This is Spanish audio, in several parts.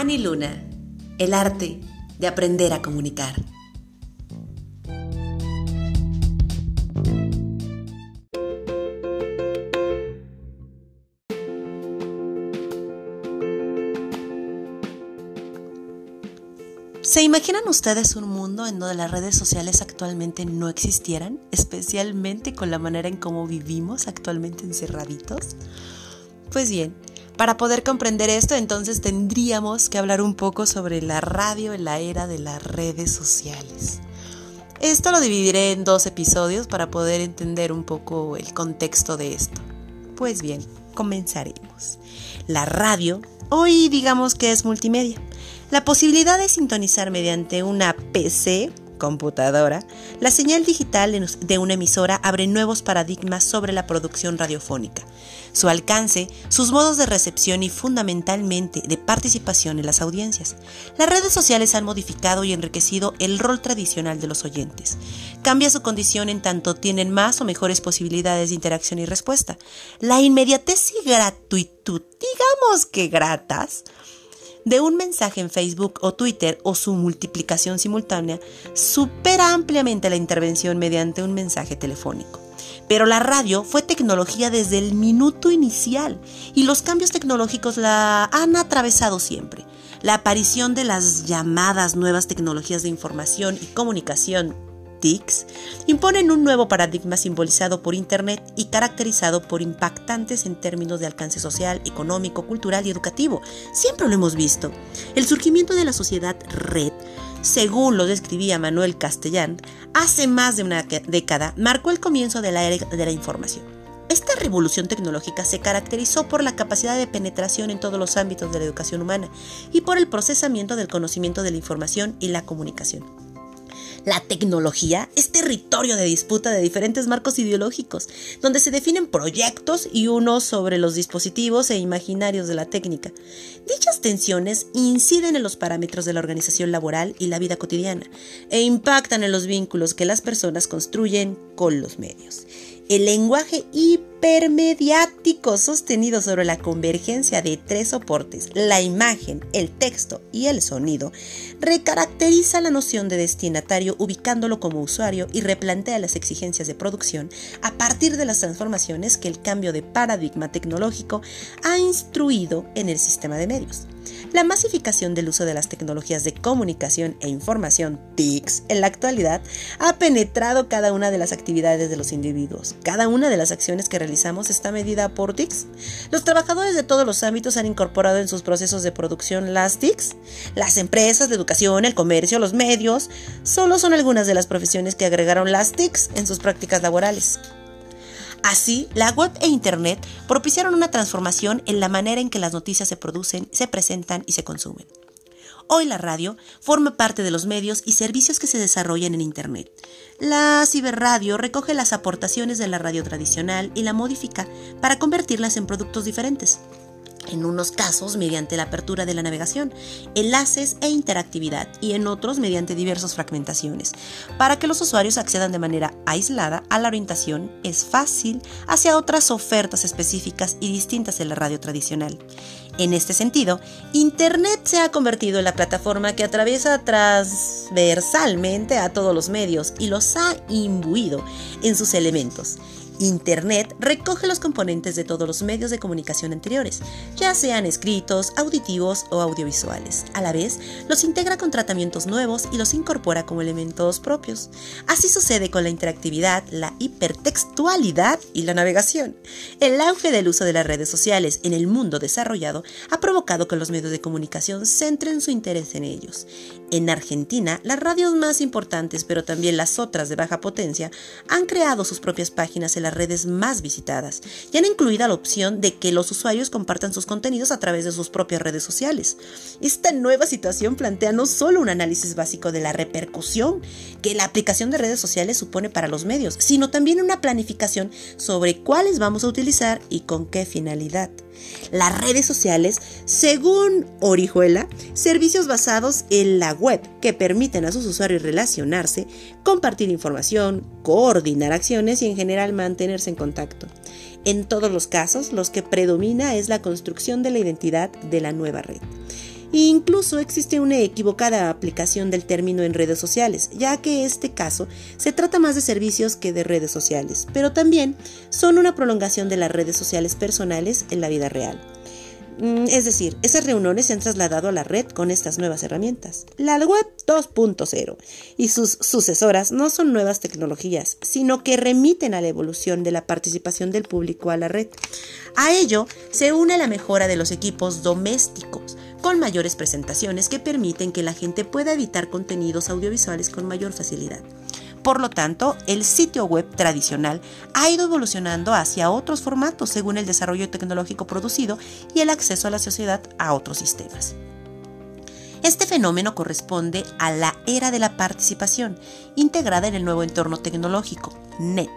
Ani Luna, el arte de aprender a comunicar. ¿Se imaginan ustedes un mundo en donde las redes sociales actualmente no existieran, especialmente con la manera en cómo vivimos actualmente encerraditos? Pues bien, para poder comprender esto, entonces tendríamos que hablar un poco sobre la radio en la era de las redes sociales. Esto lo dividiré en dos episodios para poder entender un poco el contexto de esto. Pues bien, comenzaremos. La radio, hoy digamos que es multimedia la posibilidad de sintonizar mediante una PC, computadora, la señal digital de una emisora abre nuevos paradigmas sobre la producción radiofónica, su alcance, sus modos de recepción y fundamentalmente de participación en las audiencias. Las redes sociales han modificado y enriquecido el rol tradicional de los oyentes. Cambia su condición en tanto tienen más o mejores posibilidades de interacción y respuesta. La inmediatez y gratuitud, digamos que gratas, de un mensaje en Facebook o Twitter o su multiplicación simultánea supera ampliamente la intervención mediante un mensaje telefónico. Pero la radio fue tecnología desde el minuto inicial y los cambios tecnológicos la han atravesado siempre. La aparición de las llamadas nuevas tecnologías de información y comunicación TICs, imponen un nuevo paradigma simbolizado por Internet y caracterizado por impactantes en términos de alcance social, económico, cultural y educativo. Siempre lo hemos visto. El surgimiento de la sociedad red según lo describía Manuel Castellán, hace más de una década marcó el comienzo de la era de la información. Esta revolución tecnológica se caracterizó por la capacidad de penetración en todos los ámbitos de la educación humana y por el procesamiento del conocimiento de la información y la comunicación. La tecnología es territorio de disputa de diferentes marcos ideológicos, donde se definen proyectos y unos sobre los dispositivos e imaginarios de la técnica. Dichas tensiones inciden en los parámetros de la organización laboral y la vida cotidiana, e impactan en los vínculos que las personas construyen con los medios. El lenguaje hipermediático sostenido sobre la convergencia de tres soportes, la imagen, el texto y el sonido, recaracteriza la noción de destinatario ubicándolo como usuario y replantea las exigencias de producción a partir de las transformaciones que el cambio de paradigma tecnológico ha instruido en el sistema de medios. La masificación del uso de las tecnologías de comunicación e información, TICs, en la actualidad ha penetrado cada una de las actividades de los individuos. Cada una de las acciones que realizamos está medida por TICs. Los trabajadores de todos los ámbitos han incorporado en sus procesos de producción las TICs. Las empresas de educación, el comercio, los medios, solo son algunas de las profesiones que agregaron las TICs en sus prácticas laborales. Así, la web e Internet propiciaron una transformación en la manera en que las noticias se producen, se presentan y se consumen. Hoy la radio forma parte de los medios y servicios que se desarrollan en Internet. La ciberradio recoge las aportaciones de la radio tradicional y la modifica para convertirlas en productos diferentes en unos casos mediante la apertura de la navegación, enlaces e interactividad y en otros mediante diversas fragmentaciones. Para que los usuarios accedan de manera aislada a la orientación es fácil hacia otras ofertas específicas y distintas de la radio tradicional. En este sentido, Internet se ha convertido en la plataforma que atraviesa transversalmente a todos los medios y los ha imbuido en sus elementos. Internet recoge los componentes de todos los medios de comunicación anteriores, ya sean escritos, auditivos o audiovisuales. A la vez, los integra con tratamientos nuevos y los incorpora como elementos propios. Así sucede con la interactividad, la hipertextualidad y la navegación. El auge del uso de las redes sociales en el mundo desarrollado ha provocado que los medios de comunicación centren su interés en ellos. En Argentina, las radios más importantes, pero también las otras de baja potencia, han creado sus propias páginas en la redes más visitadas y han incluido la opción de que los usuarios compartan sus contenidos a través de sus propias redes sociales. Esta nueva situación plantea no solo un análisis básico de la repercusión que la aplicación de redes sociales supone para los medios, sino también una planificación sobre cuáles vamos a utilizar y con qué finalidad. Las redes sociales, según Orihuela, servicios basados en la web que permiten a sus usuarios relacionarse, compartir información, coordinar acciones y en general mantenerse en contacto. En todos los casos, lo que predomina es la construcción de la identidad de la nueva red. Incluso existe una equivocada aplicación del término en redes sociales, ya que este caso se trata más de servicios que de redes sociales, pero también son una prolongación de las redes sociales personales en la vida real. Mm, es decir, esas reuniones se han trasladado a la red con estas nuevas herramientas. La web 2.0 y sus sucesoras no son nuevas tecnologías, sino que remiten a la evolución de la participación del público a la red. A ello se une la mejora de los equipos domésticos, con mayores presentaciones que permiten que la gente pueda editar contenidos audiovisuales con mayor facilidad. Por lo tanto, el sitio web tradicional ha ido evolucionando hacia otros formatos según el desarrollo tecnológico producido y el acceso a la sociedad a otros sistemas. Este fenómeno corresponde a la era de la participación, integrada en el nuevo entorno tecnológico, NET,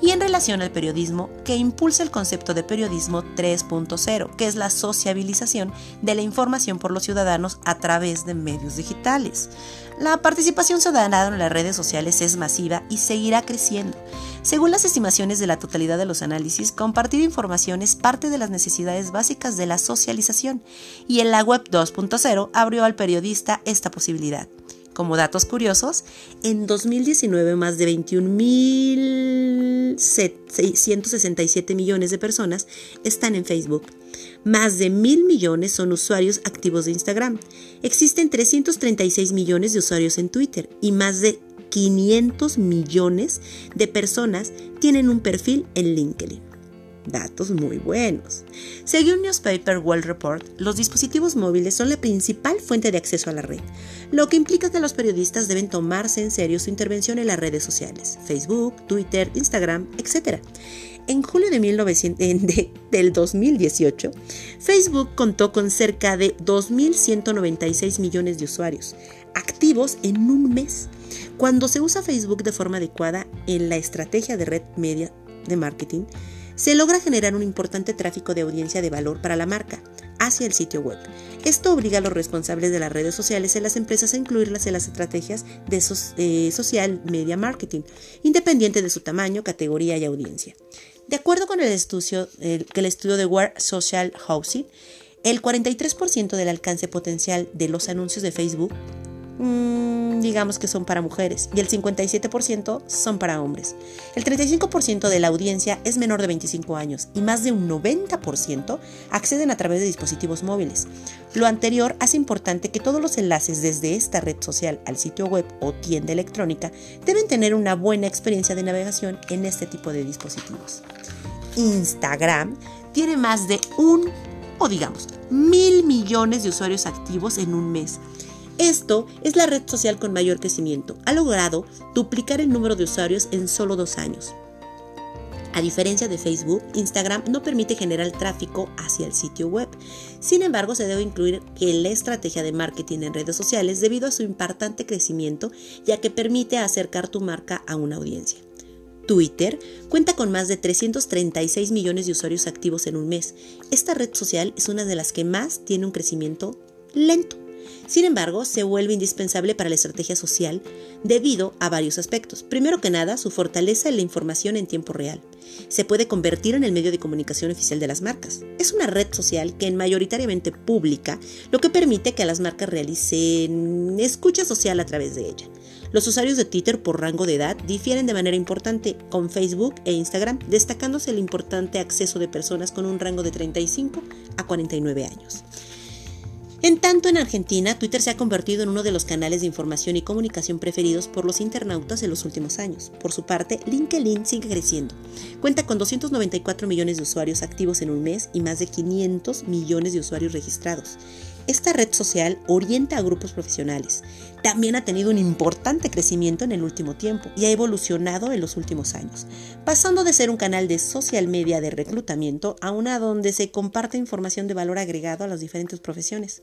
y en relación al periodismo que impulsa el concepto de periodismo 3.0, que es la sociabilización de la información por los ciudadanos a través de medios digitales. La participación ciudadana en las redes sociales es masiva y seguirá creciendo. Según las estimaciones de la totalidad de los análisis, compartir información es parte de las necesidades básicas de la socialización y en la web 2.0 abrió al periodista esta posibilidad. Como datos curiosos, en 2019 más de 21.667 millones de personas están en Facebook. Más de mil millones son usuarios activos de Instagram. Existen 336 millones de usuarios en Twitter y más de 500 millones de personas tienen un perfil en LinkedIn datos muy buenos. Según Newspaper World Report, los dispositivos móviles son la principal fuente de acceso a la red, lo que implica que los periodistas deben tomarse en serio su intervención en las redes sociales, Facebook, Twitter, Instagram, etc. En julio de, 1900, del 2018, Facebook contó con cerca de 2.196 millones de usuarios activos en un mes. Cuando se usa Facebook de forma adecuada en la estrategia de red media de marketing, se logra generar un importante tráfico de audiencia de valor para la marca hacia el sitio web. Esto obliga a los responsables de las redes sociales en las empresas a incluirlas en las estrategias de eh, social media marketing, independiente de su tamaño, categoría y audiencia. De acuerdo con el estudio, el, el estudio de World Social Housing, el 43% del alcance potencial de los anuncios de Facebook Mm, digamos que son para mujeres y el 57% son para hombres. El 35% de la audiencia es menor de 25 años y más de un 90% acceden a través de dispositivos móviles. Lo anterior hace importante que todos los enlaces desde esta red social al sitio web o tienda electrónica deben tener una buena experiencia de navegación en este tipo de dispositivos. Instagram tiene más de un o digamos mil millones de usuarios activos en un mes esto es la red social con mayor crecimiento. Ha logrado duplicar el número de usuarios en solo dos años. A diferencia de Facebook, Instagram no permite generar tráfico hacia el sitio web. Sin embargo, se debe incluir que la estrategia de marketing en redes sociales debido a su importante crecimiento, ya que permite acercar tu marca a una audiencia. Twitter cuenta con más de 336 millones de usuarios activos en un mes. Esta red social es una de las que más tiene un crecimiento lento. Sin embargo, se vuelve indispensable para la estrategia social debido a varios aspectos. Primero que nada, su fortaleza en la información en tiempo real. Se puede convertir en el medio de comunicación oficial de las marcas. Es una red social que es mayoritariamente pública, lo que permite que las marcas realicen escucha social a través de ella. Los usuarios de Twitter por rango de edad difieren de manera importante con Facebook e Instagram, destacándose el importante acceso de personas con un rango de 35 a 49 años. En tanto, en Argentina, Twitter se ha convertido en uno de los canales de información y comunicación preferidos por los internautas en los últimos años. Por su parte, LinkedIn sigue creciendo. Cuenta con 294 millones de usuarios activos en un mes y más de 500 millones de usuarios registrados. Esta red social orienta a grupos profesionales. También ha tenido un importante crecimiento en el último tiempo y ha evolucionado en los últimos años, pasando de ser un canal de social media de reclutamiento a una donde se comparte información de valor agregado a las diferentes profesiones.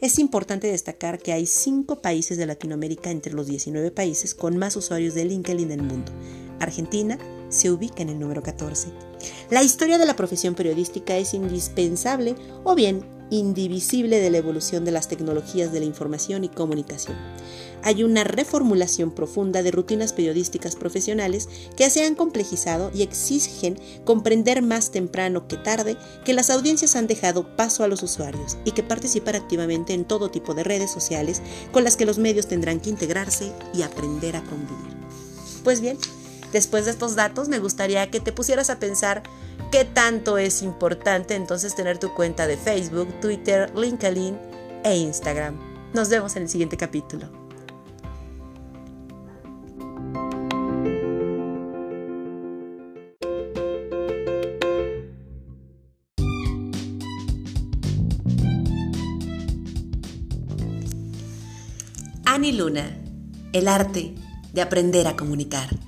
Es importante destacar que hay cinco países de Latinoamérica entre los 19 países con más usuarios de LinkedIn del mundo. Argentina se ubica en el número 14. La historia de la profesión periodística es indispensable o bien indivisible de la evolución de las tecnologías de la información y comunicación. Hay una reformulación profunda de rutinas periodísticas profesionales que se han complejizado y exigen comprender más temprano que tarde que las audiencias han dejado paso a los usuarios y que participar activamente en todo tipo de redes sociales con las que los medios tendrán que integrarse y aprender a convivir. Pues bien, después de estos datos me gustaría que te pusieras a pensar qué tanto es importante entonces tener tu cuenta de Facebook, Twitter, LinkedIn e Instagram. Nos vemos en el siguiente capítulo. Ani Luna, el arte de aprender a comunicar.